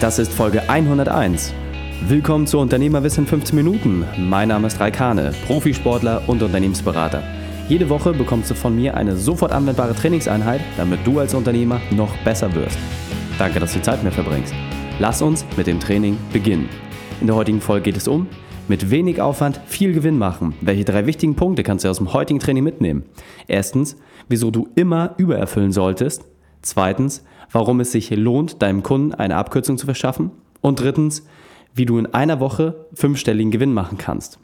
Das ist Folge 101. Willkommen zu Unternehmerwissen 15 Minuten. Mein Name ist Raikane, Profisportler und Unternehmensberater. Jede Woche bekommst du von mir eine sofort anwendbare Trainingseinheit, damit du als Unternehmer noch besser wirst. Danke, dass du Zeit mit mir verbringst. Lass uns mit dem Training beginnen. In der heutigen Folge geht es um mit wenig Aufwand viel Gewinn machen. Welche drei wichtigen Punkte kannst du aus dem heutigen Training mitnehmen? Erstens, wieso du immer übererfüllen solltest. Zweitens, warum es sich lohnt, deinem Kunden eine Abkürzung zu verschaffen. Und drittens, wie du in einer Woche fünfstelligen Gewinn machen kannst.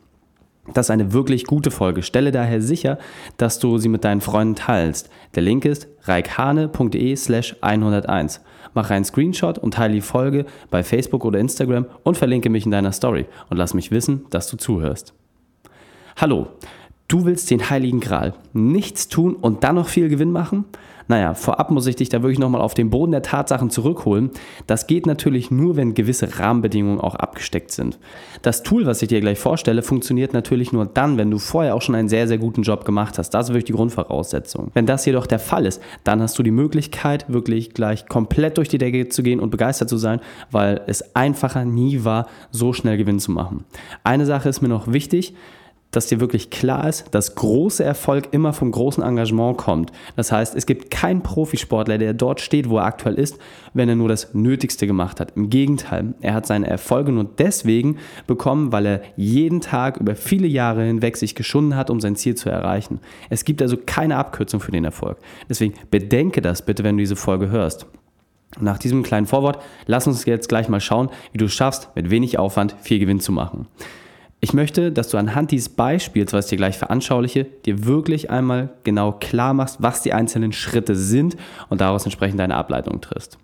Das ist eine wirklich gute Folge. Stelle daher sicher, dass du sie mit deinen Freunden teilst. Der Link ist reikhane.de slash 101. Mach einen Screenshot und teile die Folge bei Facebook oder Instagram und verlinke mich in deiner Story und lass mich wissen, dass du zuhörst. Hallo, du willst den Heiligen Gral, nichts tun und dann noch viel Gewinn machen? Naja, vorab muss ich dich da wirklich nochmal auf den Boden der Tatsachen zurückholen. Das geht natürlich nur, wenn gewisse Rahmenbedingungen auch abgesteckt sind. Das Tool, was ich dir gleich vorstelle, funktioniert natürlich nur dann, wenn du vorher auch schon einen sehr, sehr guten Job gemacht hast. Das ist wirklich die Grundvoraussetzung. Wenn das jedoch der Fall ist, dann hast du die Möglichkeit, wirklich gleich komplett durch die Decke zu gehen und begeistert zu sein, weil es einfacher nie war, so schnell Gewinn zu machen. Eine Sache ist mir noch wichtig dass dir wirklich klar ist, dass großer Erfolg immer vom großen Engagement kommt. Das heißt, es gibt keinen Profisportler, der dort steht, wo er aktuell ist, wenn er nur das Nötigste gemacht hat. Im Gegenteil, er hat seine Erfolge nur deswegen bekommen, weil er jeden Tag über viele Jahre hinweg sich geschunden hat, um sein Ziel zu erreichen. Es gibt also keine Abkürzung für den Erfolg. Deswegen bedenke das bitte, wenn du diese Folge hörst. Nach diesem kleinen Vorwort, lass uns jetzt gleich mal schauen, wie du es schaffst, mit wenig Aufwand viel Gewinn zu machen. Ich möchte, dass du anhand dieses Beispiels, was ich dir gleich veranschauliche, dir wirklich einmal genau klar machst, was die einzelnen Schritte sind und daraus entsprechend deine Ableitung triffst.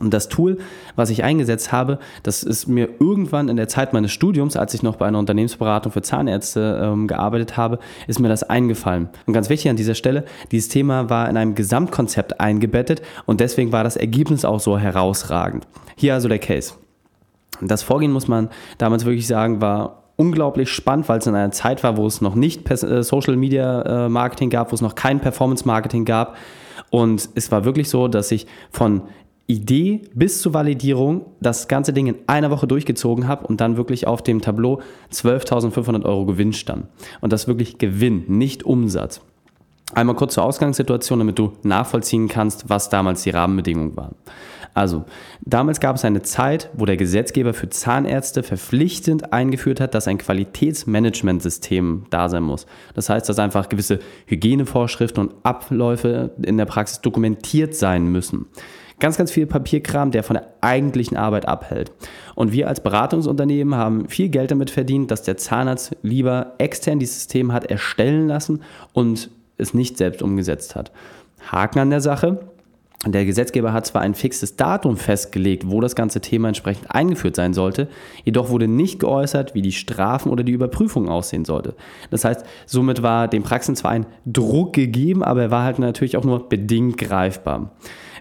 Und das Tool, was ich eingesetzt habe, das ist mir irgendwann in der Zeit meines Studiums, als ich noch bei einer Unternehmensberatung für Zahnärzte ähm, gearbeitet habe, ist mir das eingefallen. Und ganz wichtig an dieser Stelle, dieses Thema war in einem Gesamtkonzept eingebettet und deswegen war das Ergebnis auch so herausragend. Hier also der Case. Das Vorgehen, muss man damals wirklich sagen, war unglaublich spannend, weil es in einer Zeit war, wo es noch nicht äh, Social Media äh, Marketing gab, wo es noch kein Performance Marketing gab. Und es war wirklich so, dass ich von Idee bis zur Validierung das ganze Ding in einer Woche durchgezogen habe und dann wirklich auf dem Tableau 12.500 Euro Gewinn stand. Und das wirklich Gewinn, nicht Umsatz. Einmal kurz zur Ausgangssituation, damit du nachvollziehen kannst, was damals die Rahmenbedingungen waren. Also, damals gab es eine Zeit, wo der Gesetzgeber für Zahnärzte verpflichtend eingeführt hat, dass ein Qualitätsmanagementsystem da sein muss. Das heißt, dass einfach gewisse Hygienevorschriften und Abläufe in der Praxis dokumentiert sein müssen. Ganz, ganz viel Papierkram, der von der eigentlichen Arbeit abhält. Und wir als Beratungsunternehmen haben viel Geld damit verdient, dass der Zahnarzt lieber extern dieses System hat erstellen lassen und es nicht selbst umgesetzt hat. Haken an der Sache. Der Gesetzgeber hat zwar ein fixes Datum festgelegt, wo das ganze Thema entsprechend eingeführt sein sollte, jedoch wurde nicht geäußert, wie die Strafen oder die Überprüfung aussehen sollte. Das heißt, somit war den Praxen zwar ein Druck gegeben, aber er war halt natürlich auch nur bedingt greifbar.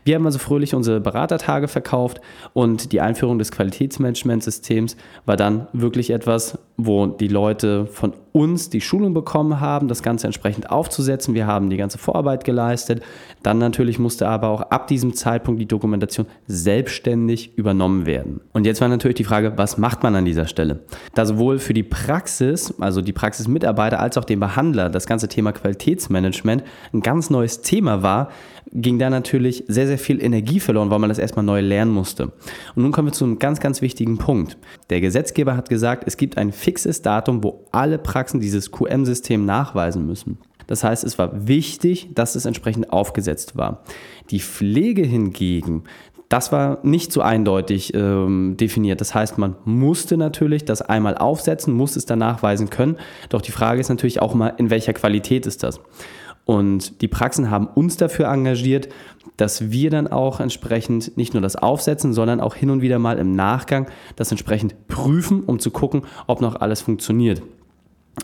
Wir haben also fröhlich unsere Beratertage verkauft und die Einführung des Qualitätsmanagementsystems war dann wirklich etwas, wo die Leute von uns die Schulung bekommen haben, das Ganze entsprechend aufzusetzen. Wir haben die ganze Vorarbeit geleistet. Dann natürlich musste aber auch ab diesem Zeitpunkt die Dokumentation selbstständig übernommen werden. Und jetzt war natürlich die Frage, was macht man an dieser Stelle? Da sowohl für die Praxis, also die Praxismitarbeiter, als auch den Behandler das ganze Thema Qualitätsmanagement ein ganz neues Thema war, ging da natürlich sehr, sehr viel Energie verloren, weil man das erstmal neu lernen musste. Und nun kommen wir zu einem ganz, ganz wichtigen Punkt. Der Gesetzgeber hat gesagt, es gibt ein fixes Datum, wo alle Praxen dieses QM-System nachweisen müssen. Das heißt, es war wichtig, dass es entsprechend aufgesetzt war. Die Pflege hingegen, das war nicht so eindeutig ähm, definiert. Das heißt, man musste natürlich das einmal aufsetzen, muss es dann nachweisen können. Doch die Frage ist natürlich auch mal, in welcher Qualität ist das? Und die Praxen haben uns dafür engagiert, dass wir dann auch entsprechend nicht nur das aufsetzen, sondern auch hin und wieder mal im Nachgang das entsprechend prüfen, um zu gucken, ob noch alles funktioniert.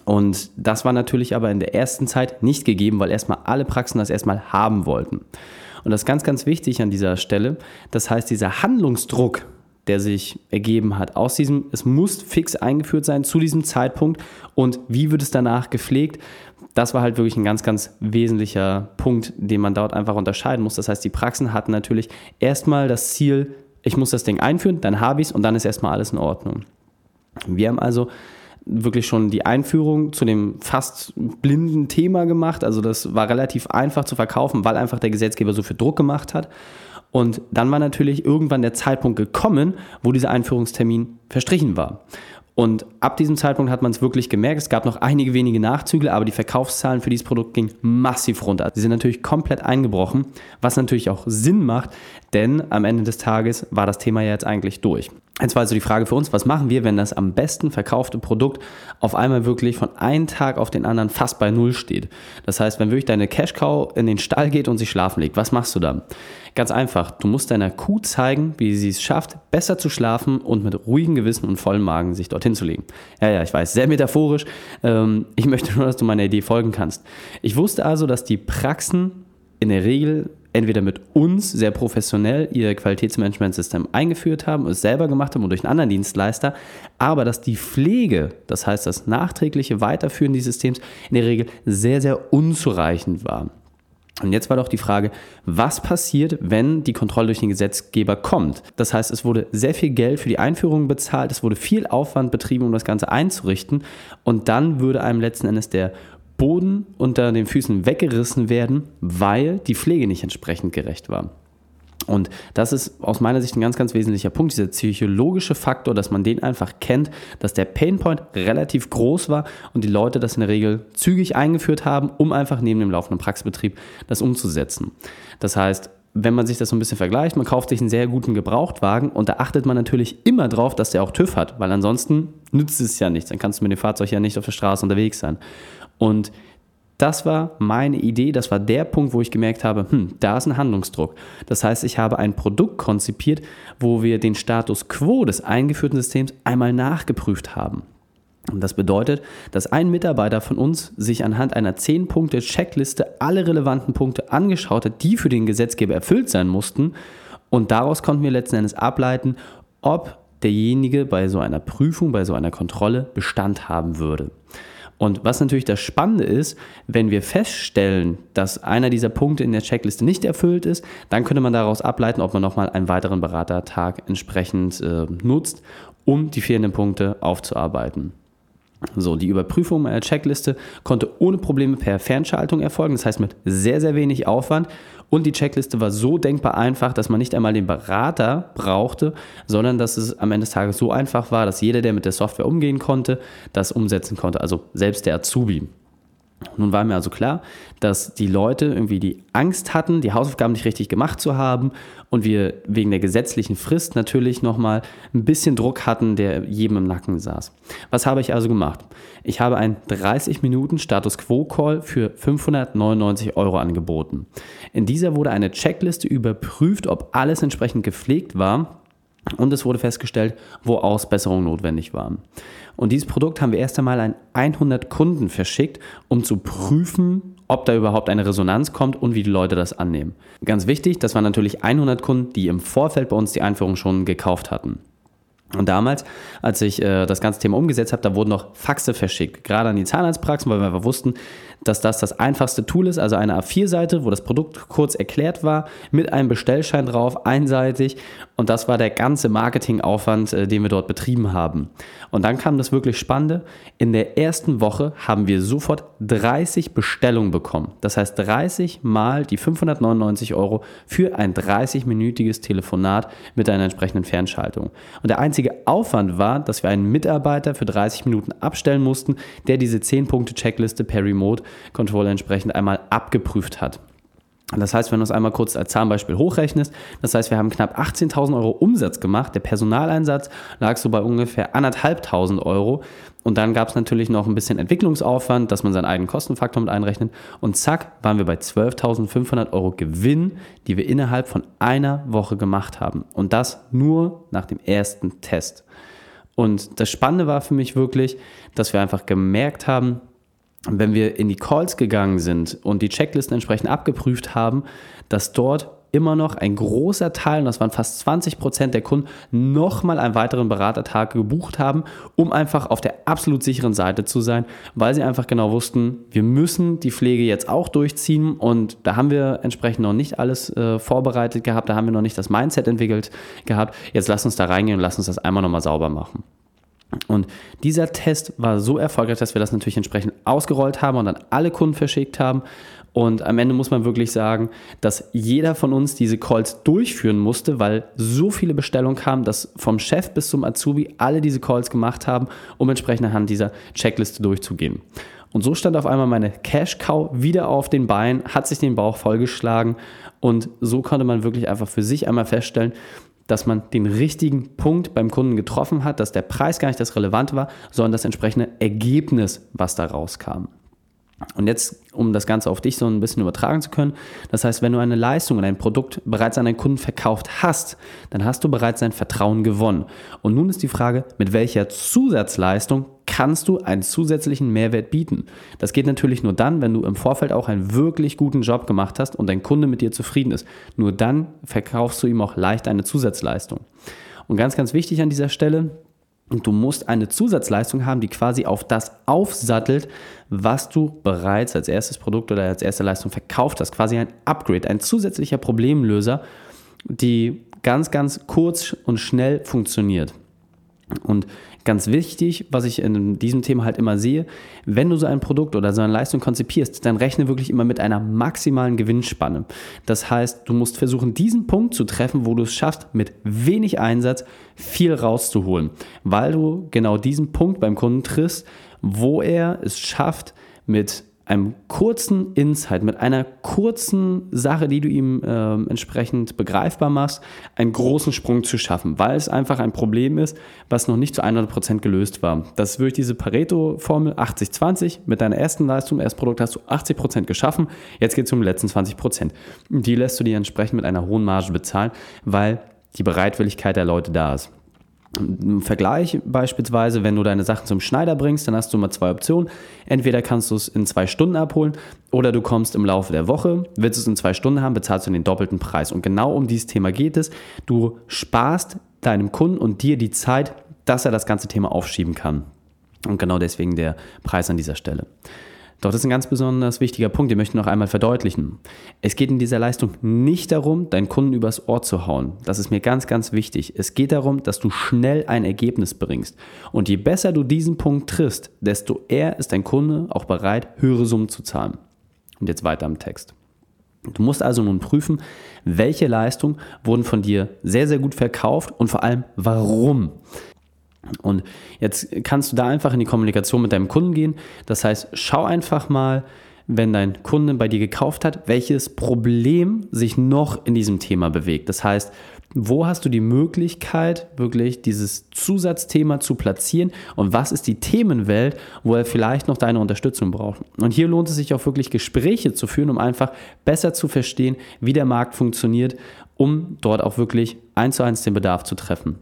Und das war natürlich aber in der ersten Zeit nicht gegeben, weil erstmal alle Praxen das erstmal haben wollten. Und das ist ganz, ganz wichtig an dieser Stelle. Das heißt, dieser Handlungsdruck, der sich ergeben hat aus diesem, es muss fix eingeführt sein zu diesem Zeitpunkt und wie wird es danach gepflegt, das war halt wirklich ein ganz, ganz wesentlicher Punkt, den man dort einfach unterscheiden muss. Das heißt, die Praxen hatten natürlich erstmal das Ziel, ich muss das Ding einführen, dann habe ich es und dann ist erstmal alles in Ordnung. Wir haben also wirklich schon die Einführung zu dem fast blinden Thema gemacht. Also das war relativ einfach zu verkaufen, weil einfach der Gesetzgeber so viel Druck gemacht hat. Und dann war natürlich irgendwann der Zeitpunkt gekommen, wo dieser Einführungstermin verstrichen war. Und ab diesem Zeitpunkt hat man es wirklich gemerkt. Es gab noch einige wenige Nachzügler, aber die Verkaufszahlen für dieses Produkt gingen massiv runter. Sie sind natürlich komplett eingebrochen, was natürlich auch Sinn macht, denn am Ende des Tages war das Thema ja jetzt eigentlich durch. Jetzt war also die Frage für uns, was machen wir, wenn das am besten verkaufte Produkt auf einmal wirklich von einem Tag auf den anderen fast bei Null steht? Das heißt, wenn wirklich deine Cash-Cow in den Stall geht und sich schlafen legt, was machst du dann? Ganz einfach, du musst deiner Kuh zeigen, wie sie es schafft, besser zu schlafen und mit ruhigem Gewissen und vollem Magen sich dorthin zu legen. Ja, ja, ich weiß, sehr metaphorisch. Ähm, ich möchte nur, dass du meiner Idee folgen kannst. Ich wusste also, dass die Praxen in der Regel entweder mit uns sehr professionell ihr Qualitätsmanagementsystem eingeführt haben, es selber gemacht haben und durch einen anderen Dienstleister, aber dass die Pflege, das heißt das nachträgliche Weiterführen dieses Systems, in der Regel sehr, sehr unzureichend war. Und jetzt war doch die Frage, was passiert, wenn die Kontrolle durch den Gesetzgeber kommt? Das heißt, es wurde sehr viel Geld für die Einführung bezahlt, es wurde viel Aufwand betrieben, um das Ganze einzurichten und dann würde einem letzten Endes der Boden unter den Füßen weggerissen werden, weil die Pflege nicht entsprechend gerecht war. Und das ist aus meiner Sicht ein ganz, ganz wesentlicher Punkt, dieser psychologische Faktor, dass man den einfach kennt, dass der Painpoint relativ groß war und die Leute das in der Regel zügig eingeführt haben, um einfach neben dem laufenden Praxisbetrieb das umzusetzen. Das heißt, wenn man sich das so ein bisschen vergleicht, man kauft sich einen sehr guten Gebrauchtwagen und da achtet man natürlich immer drauf, dass der auch TÜV hat, weil ansonsten nützt es ja nichts. Dann kannst du mit dem Fahrzeug ja nicht auf der Straße unterwegs sein. Und das war meine Idee, das war der Punkt, wo ich gemerkt habe, hm, da ist ein Handlungsdruck. Das heißt, ich habe ein Produkt konzipiert, wo wir den Status quo des eingeführten Systems einmal nachgeprüft haben. Und das bedeutet, dass ein Mitarbeiter von uns sich anhand einer 10-Punkte-Checkliste alle relevanten Punkte angeschaut hat, die für den Gesetzgeber erfüllt sein mussten. Und daraus konnten wir letzten Endes ableiten, ob derjenige bei so einer Prüfung, bei so einer Kontrolle Bestand haben würde. Und was natürlich das Spannende ist, wenn wir feststellen, dass einer dieser Punkte in der Checkliste nicht erfüllt ist, dann könnte man daraus ableiten, ob man nochmal einen weiteren Beratertag entsprechend äh, nutzt, um die fehlenden Punkte aufzuarbeiten. So, die Überprüfung meiner Checkliste konnte ohne Probleme per Fernschaltung erfolgen, das heißt mit sehr, sehr wenig Aufwand. Und die Checkliste war so denkbar einfach, dass man nicht einmal den Berater brauchte, sondern dass es am Ende des Tages so einfach war, dass jeder, der mit der Software umgehen konnte, das umsetzen konnte, also selbst der Azubi. Nun war mir also klar, dass die Leute irgendwie die Angst hatten, die Hausaufgaben nicht richtig gemacht zu haben und wir wegen der gesetzlichen Frist natürlich nochmal ein bisschen Druck hatten, der jedem im Nacken saß. Was habe ich also gemacht? Ich habe einen 30 Minuten Status Quo Call für 599 Euro angeboten. In dieser wurde eine Checkliste überprüft, ob alles entsprechend gepflegt war und es wurde festgestellt, wo Ausbesserungen notwendig waren. Und dieses Produkt haben wir erst einmal an 100 Kunden verschickt, um zu prüfen, ob da überhaupt eine Resonanz kommt und wie die Leute das annehmen. Ganz wichtig, das waren natürlich 100 Kunden, die im Vorfeld bei uns die Einführung schon gekauft hatten. Und damals, als ich äh, das ganze Thema umgesetzt habe, da wurden noch Faxe verschickt, gerade an die Zahnarztpraxen, weil wir wussten, dass das das einfachste Tool ist, also eine A4-Seite, wo das Produkt kurz erklärt war, mit einem Bestellschein drauf, einseitig. Und das war der ganze Marketingaufwand, äh, den wir dort betrieben haben. Und dann kam das wirklich Spannende. In der ersten Woche haben wir sofort 30 Bestellungen bekommen. Das heißt 30 mal die 599 Euro für ein 30-minütiges Telefonat mit einer entsprechenden Fernschaltung. Und der einzige Aufwand war, dass wir einen Mitarbeiter für 30 Minuten abstellen mussten, der diese 10-Punkte-Checkliste per Remote Controller entsprechend einmal abgeprüft hat. Das heißt, wenn du es einmal kurz als Zahnbeispiel hochrechnest, das heißt, wir haben knapp 18.000 Euro Umsatz gemacht. Der Personaleinsatz lag so bei ungefähr 1.500 Euro. Und dann gab es natürlich noch ein bisschen Entwicklungsaufwand, dass man seinen eigenen Kostenfaktor mit einrechnet. Und zack, waren wir bei 12.500 Euro Gewinn, die wir innerhalb von einer Woche gemacht haben. Und das nur nach dem ersten Test. Und das Spannende war für mich wirklich, dass wir einfach gemerkt haben, wenn wir in die Calls gegangen sind und die Checklisten entsprechend abgeprüft haben, dass dort immer noch ein großer Teil, und das waren fast 20 Prozent der Kunden, nochmal einen weiteren Beratertag gebucht haben, um einfach auf der absolut sicheren Seite zu sein, weil sie einfach genau wussten, wir müssen die Pflege jetzt auch durchziehen und da haben wir entsprechend noch nicht alles äh, vorbereitet gehabt, da haben wir noch nicht das Mindset entwickelt gehabt. Jetzt lass uns da reingehen und lass uns das einmal nochmal sauber machen. Und dieser Test war so erfolgreich, dass wir das natürlich entsprechend ausgerollt haben und an alle Kunden verschickt haben. Und am Ende muss man wirklich sagen, dass jeder von uns diese Calls durchführen musste, weil so viele Bestellungen kamen, dass vom Chef bis zum Azubi alle diese Calls gemacht haben, um entsprechend anhand dieser Checkliste durchzugehen. Und so stand auf einmal meine Cash Cow wieder auf den Beinen, hat sich den Bauch vollgeschlagen und so konnte man wirklich einfach für sich einmal feststellen, dass man den richtigen Punkt beim Kunden getroffen hat, dass der Preis gar nicht das Relevante war, sondern das entsprechende Ergebnis, was da rauskam. Und jetzt, um das Ganze auf dich so ein bisschen übertragen zu können, das heißt, wenn du eine Leistung und ein Produkt bereits an einen Kunden verkauft hast, dann hast du bereits sein Vertrauen gewonnen. Und nun ist die Frage, mit welcher Zusatzleistung kannst du einen zusätzlichen Mehrwert bieten? Das geht natürlich nur dann, wenn du im Vorfeld auch einen wirklich guten Job gemacht hast und dein Kunde mit dir zufrieden ist. Nur dann verkaufst du ihm auch leicht eine Zusatzleistung. Und ganz, ganz wichtig an dieser Stelle, du musst eine Zusatzleistung haben, die quasi auf das aufsattelt, was du bereits als erstes Produkt oder als erste Leistung verkauft hast. Quasi ein Upgrade, ein zusätzlicher Problemlöser, die ganz, ganz kurz und schnell funktioniert. Und ganz wichtig, was ich in diesem Thema halt immer sehe, wenn du so ein Produkt oder so eine Leistung konzipierst, dann rechne wirklich immer mit einer maximalen Gewinnspanne. Das heißt, du musst versuchen, diesen Punkt zu treffen, wo du es schaffst, mit wenig Einsatz viel rauszuholen, weil du genau diesen Punkt beim Kunden triffst, wo er es schafft, mit einem kurzen Insight, mit einer kurzen Sache, die du ihm äh, entsprechend begreifbar machst, einen großen Sprung zu schaffen, weil es einfach ein Problem ist, was noch nicht zu 100% gelöst war. Das ist wirklich diese Pareto-Formel 80-20. Mit deiner ersten Leistung, erst Produkt hast du 80% geschaffen, jetzt geht es um die letzten 20%. Die lässt du dir entsprechend mit einer hohen Marge bezahlen, weil die Bereitwilligkeit der Leute da ist. Im Vergleich beispielsweise, wenn du deine Sachen zum Schneider bringst, dann hast du mal zwei Optionen. Entweder kannst du es in zwei Stunden abholen oder du kommst im Laufe der Woche, willst du es in zwei Stunden haben, bezahlst du den doppelten Preis. Und genau um dieses Thema geht es. Du sparst deinem Kunden und dir die Zeit, dass er das ganze Thema aufschieben kann. Und genau deswegen der Preis an dieser Stelle. Doch das ist ein ganz besonders wichtiger Punkt, den möchte ich noch einmal verdeutlichen. Es geht in dieser Leistung nicht darum, deinen Kunden übers Ohr zu hauen. Das ist mir ganz, ganz wichtig. Es geht darum, dass du schnell ein Ergebnis bringst. Und je besser du diesen Punkt triffst, desto eher ist dein Kunde auch bereit, höhere Summen zu zahlen. Und jetzt weiter im Text. Du musst also nun prüfen, welche Leistungen wurden von dir sehr, sehr gut verkauft und vor allem warum. Und jetzt kannst du da einfach in die Kommunikation mit deinem Kunden gehen. Das heißt, schau einfach mal, wenn dein Kunde bei dir gekauft hat, welches Problem sich noch in diesem Thema bewegt. Das heißt, wo hast du die Möglichkeit, wirklich dieses Zusatzthema zu platzieren und was ist die Themenwelt, wo er vielleicht noch deine Unterstützung braucht. Und hier lohnt es sich auch wirklich Gespräche zu führen, um einfach besser zu verstehen, wie der Markt funktioniert, um dort auch wirklich eins zu eins den Bedarf zu treffen.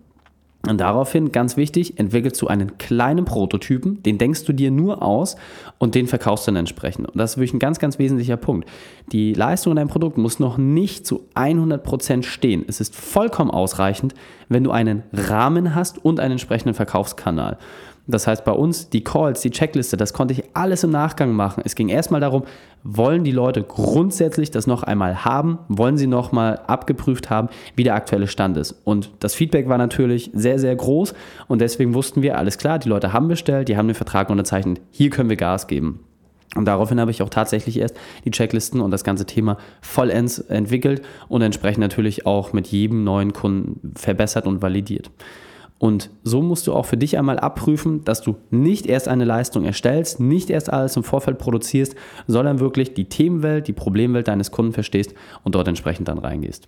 Und daraufhin, ganz wichtig, entwickelst du einen kleinen Prototypen, den denkst du dir nur aus und den verkaufst du dann entsprechend. Und das ist wirklich ein ganz, ganz wesentlicher Punkt. Die Leistung in deinem Produkt muss noch nicht zu 100% stehen. Es ist vollkommen ausreichend, wenn du einen Rahmen hast und einen entsprechenden Verkaufskanal. Das heißt, bei uns die Calls, die Checkliste, das konnte ich alles im Nachgang machen. Es ging erstmal darum, wollen die Leute grundsätzlich das noch einmal haben? Wollen sie noch mal abgeprüft haben, wie der aktuelle Stand ist? Und das Feedback war natürlich sehr, sehr groß und deswegen wussten wir, alles klar, die Leute haben bestellt, die haben den Vertrag unterzeichnet, hier können wir Gas geben. Und daraufhin habe ich auch tatsächlich erst die Checklisten und das ganze Thema vollends entwickelt und entsprechend natürlich auch mit jedem neuen Kunden verbessert und validiert. Und so musst du auch für dich einmal abprüfen, dass du nicht erst eine Leistung erstellst, nicht erst alles im Vorfeld produzierst, sondern wirklich die Themenwelt, die Problemwelt deines Kunden verstehst und dort entsprechend dann reingehst.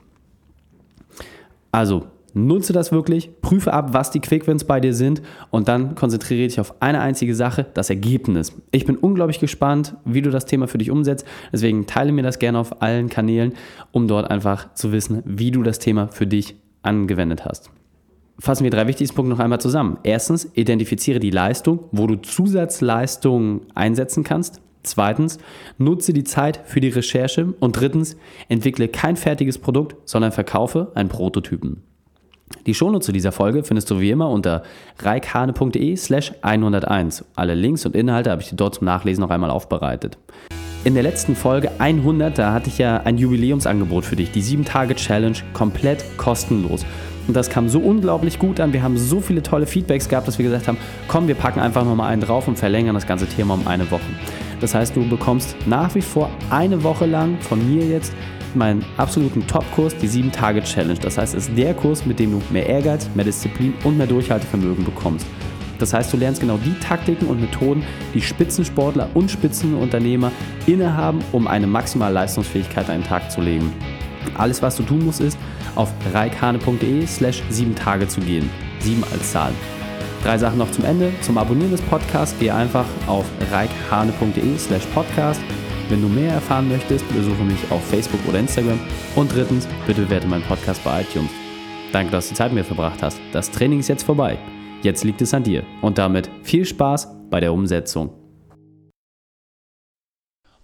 Also nutze das wirklich, prüfe ab, was die Quickwins bei dir sind und dann konzentriere dich auf eine einzige Sache, das Ergebnis. Ich bin unglaublich gespannt, wie du das Thema für dich umsetzt. Deswegen teile mir das gerne auf allen Kanälen, um dort einfach zu wissen, wie du das Thema für dich angewendet hast fassen wir drei wichtigsten Punkte noch einmal zusammen. Erstens, identifiziere die Leistung, wo du Zusatzleistungen einsetzen kannst. Zweitens, nutze die Zeit für die Recherche. Und drittens, entwickle kein fertiges Produkt, sondern verkaufe einen Prototypen. Die Shownotes zu dieser Folge findest du wie immer unter reikhane.de slash 101. Alle Links und Inhalte habe ich dir dort zum Nachlesen noch einmal aufbereitet. In der letzten Folge 100, da hatte ich ja ein Jubiläumsangebot für dich, die 7-Tage-Challenge, komplett kostenlos. Und das kam so unglaublich gut an. Wir haben so viele tolle Feedbacks gehabt, dass wir gesagt haben, komm, wir packen einfach nochmal einen drauf und verlängern das ganze Thema um eine Woche. Das heißt, du bekommst nach wie vor eine Woche lang von mir jetzt meinen absoluten Top-Kurs, die 7-Tage-Challenge. Das heißt, es ist der Kurs, mit dem du mehr Ehrgeiz, mehr Disziplin und mehr Durchhaltevermögen bekommst. Das heißt, du lernst genau die Taktiken und Methoden, die Spitzensportler und Spitzenunternehmer innehaben, um eine maximale Leistungsfähigkeit an den Tag zu legen. Alles, was du tun musst, ist, auf reikhane.de slash 7 Tage zu gehen. 7 als Zahl. Drei Sachen noch zum Ende. Zum Abonnieren des Podcasts gehe einfach auf reikhane.de slash podcast. Wenn du mehr erfahren möchtest, besuche mich auf Facebook oder Instagram. Und drittens, bitte bewerte meinen Podcast bei iTunes. Danke, dass du Zeit mit mir verbracht hast. Das Training ist jetzt vorbei. Jetzt liegt es an dir. Und damit viel Spaß bei der Umsetzung.